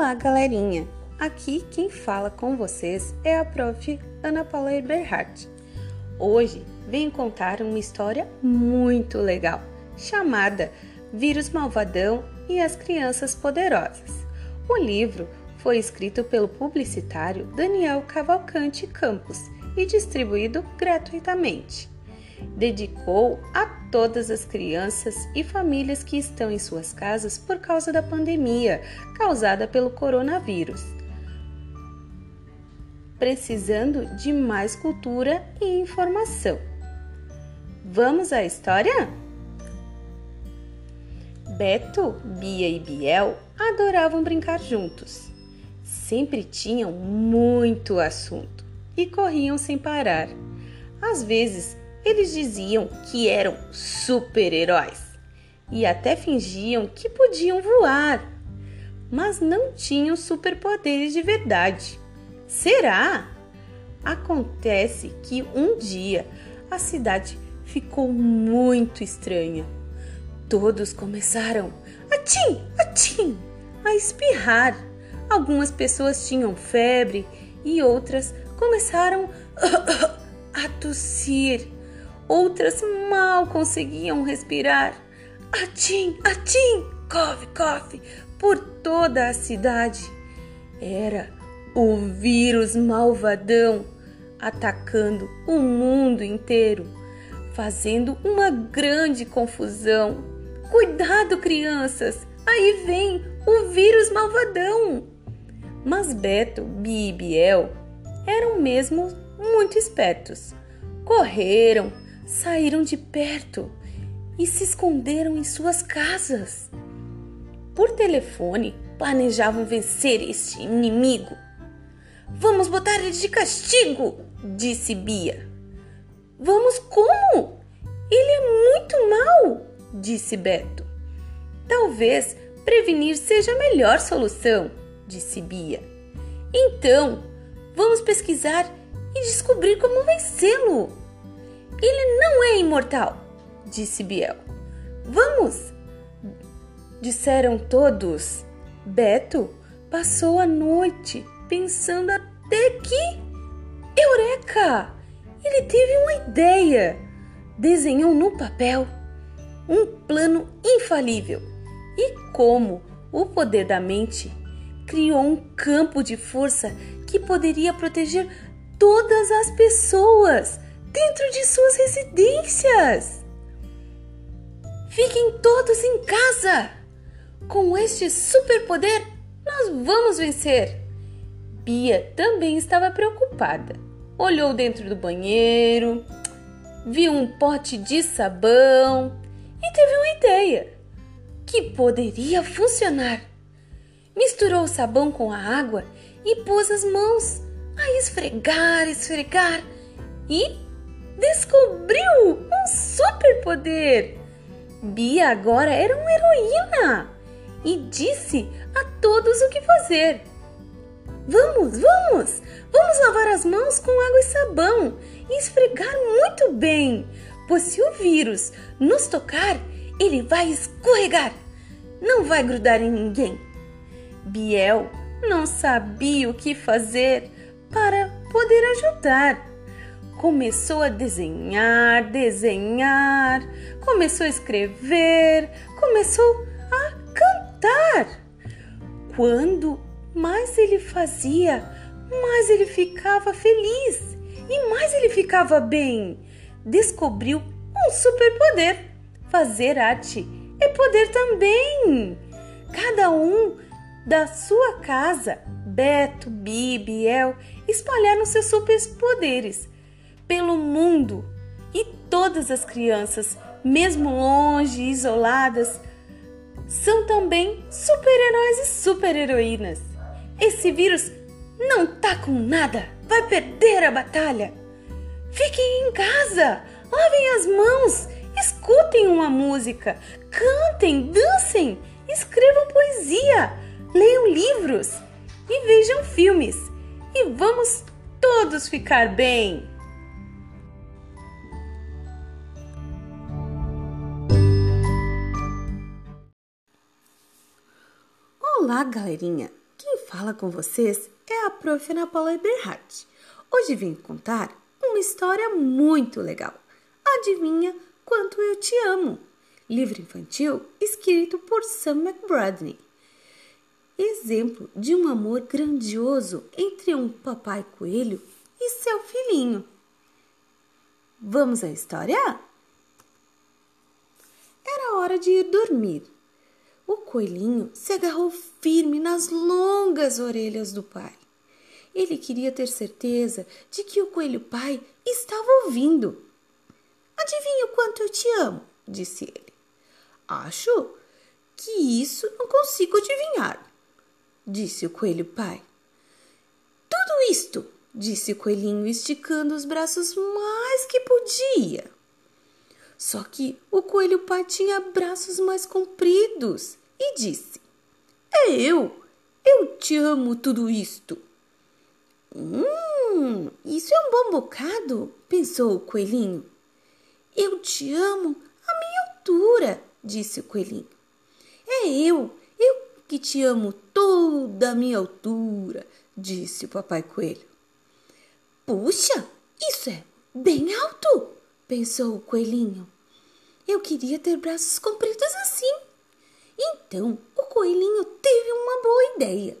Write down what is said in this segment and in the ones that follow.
Olá, galerinha! Aqui quem fala com vocês é a prof. Ana Paula Eberhardt. Hoje venho contar uma história muito legal chamada Vírus Malvadão e as Crianças Poderosas. O livro foi escrito pelo publicitário Daniel Cavalcante Campos e distribuído gratuitamente. Dedicou a todas as crianças e famílias que estão em suas casas por causa da pandemia causada pelo coronavírus. Precisando de mais cultura e informação. Vamos à história? Beto, Bia e Biel adoravam brincar juntos. Sempre tinham muito assunto e corriam sem parar. Às vezes, eles diziam que eram super-heróis e até fingiam que podiam voar, mas não tinham superpoderes de verdade. Será? Acontece que um dia a cidade ficou muito estranha. Todos começaram a tim, a tim, a espirrar. Algumas pessoas tinham febre e outras começaram a tossir. Outras mal conseguiam respirar. Atim, atim, cofe, cofe, por toda a cidade. Era o vírus malvadão atacando o mundo inteiro, fazendo uma grande confusão. Cuidado, crianças! Aí vem o vírus malvadão! Mas Beto, Bi e Biel eram mesmo muito espertos. Correram, saíram de perto e se esconderam em suas casas. Por telefone, planejavam vencer este inimigo. Vamos botar ele de castigo, disse Bia. Vamos como? Ele é muito mau, disse Beto. Talvez prevenir seja a melhor solução, disse Bia. Então, vamos pesquisar e descobrir como vencê-lo. Ele não é imortal, disse Biel. Vamos! Disseram todos. Beto passou a noite pensando até que. Eureka! Ele teve uma ideia. Desenhou no papel um plano infalível e, como o poder da mente, criou um campo de força que poderia proteger todas as pessoas dentro de suas residências. Fiquem todos em casa! Com este superpoder, nós vamos vencer! Bia também estava preocupada. Olhou dentro do banheiro, viu um pote de sabão e teve uma ideia que poderia funcionar. Misturou o sabão com a água e pôs as mãos a esfregar, esfregar e descobriu um superpoder. Bia agora era uma heroína e disse a todos o que fazer. Vamos, vamos! Vamos lavar as mãos com água e sabão e esfregar muito bem, pois se o vírus nos tocar, ele vai escorregar, não vai grudar em ninguém. Biel não sabia o que fazer para poder ajudar começou a desenhar, desenhar, começou a escrever, começou a cantar. Quando mais ele fazia, mais ele ficava feliz e mais ele ficava bem. Descobriu um superpoder. Fazer arte é poder também. Cada um da sua casa, Beto, Bibi, El, espalharam seus superpoderes pelo mundo e todas as crianças, mesmo longe, isoladas, são também super-heróis e super-heroínas. Esse vírus não tá com nada, vai perder a batalha. Fiquem em casa, lavem as mãos, escutem uma música, cantem, dancem, escrevam poesia, leiam livros e vejam filmes. E vamos todos ficar bem! Olá, galerinha! Quem fala com vocês é a Prof. Ana Paula Eberhardt. Hoje vim contar uma história muito legal. Adivinha quanto eu te amo? Livro infantil escrito por Sam McBradney. Exemplo de um amor grandioso entre um papai coelho e seu filhinho. Vamos à história? Era hora de ir dormir. O coelhinho se agarrou firme nas longas orelhas do pai. Ele queria ter certeza de que o coelho pai estava ouvindo. Adivinha o quanto eu te amo, disse ele. Acho que isso não consigo adivinhar, disse o coelho pai. Tudo isto, disse o coelhinho, esticando os braços mais que podia. Só que o coelho pai tinha braços mais compridos e disse: É eu, eu te amo tudo isto. Hum, isso é um bom bocado, pensou o coelhinho. Eu te amo a minha altura, disse o coelhinho. É eu, eu que te amo toda a minha altura, disse o papai coelho. Puxa, isso é bem alto, pensou o coelhinho. Eu queria ter braços compridos assim. Então o coelhinho teve uma boa ideia.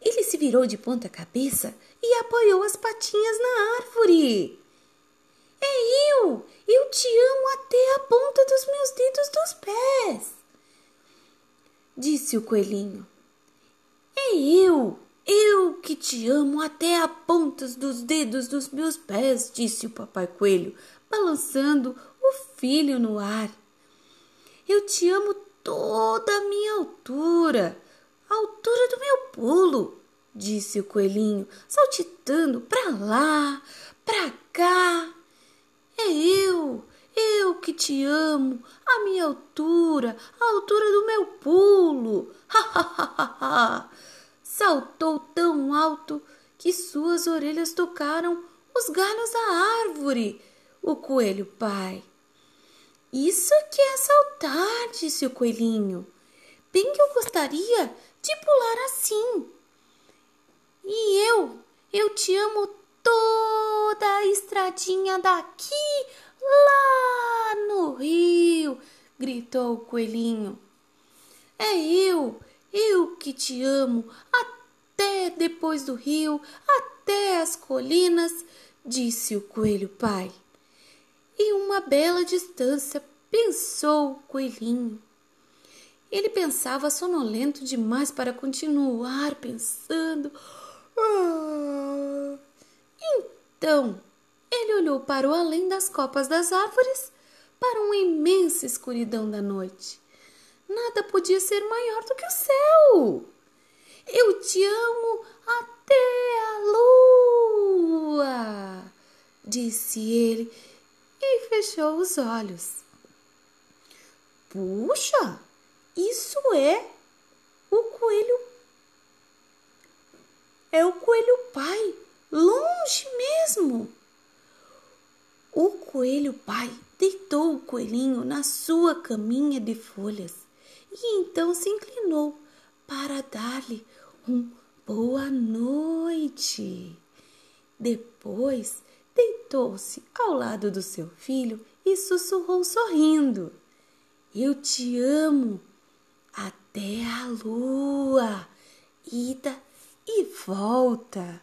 Ele se virou de ponta cabeça e apoiou as patinhas na árvore. É eu! Eu te amo até a ponta dos meus dedos dos pés! Disse o coelhinho. É eu! Eu que te amo até a ponta dos dedos dos meus pés, disse o papai coelho, balançando o filho no ar. Eu te amo toda a minha altura, a altura do meu pulo, disse o coelhinho, saltitando para lá, para cá. É eu, eu que te amo, a minha altura, a altura do meu pulo. Saltou tão alto que suas orelhas tocaram os galhos da árvore. O coelho pai. Isso que é saltar, disse o coelhinho. Bem que eu gostaria de pular assim. E eu, eu te amo toda a estradinha daqui lá no rio, gritou o coelhinho. É eu, eu que te amo até depois do rio, até as colinas, disse o coelho pai. E uma bela distância, pensou o coelhinho. Ele pensava sonolento demais para continuar pensando. Ah. Então, ele olhou para o além das copas das árvores, para uma imensa escuridão da noite. Nada podia ser maior do que o céu. Eu te amo até a lua, disse ele e fechou os olhos. Puxa, isso é o coelho. É o coelho pai, longe mesmo. O coelho pai deitou o coelhinho na sua caminha de folhas e então se inclinou para dar-lhe um boa noite. Depois deitou-se ao lado do seu filho e sussurrou sorrindo: Eu te amo até a lua, ida e volta.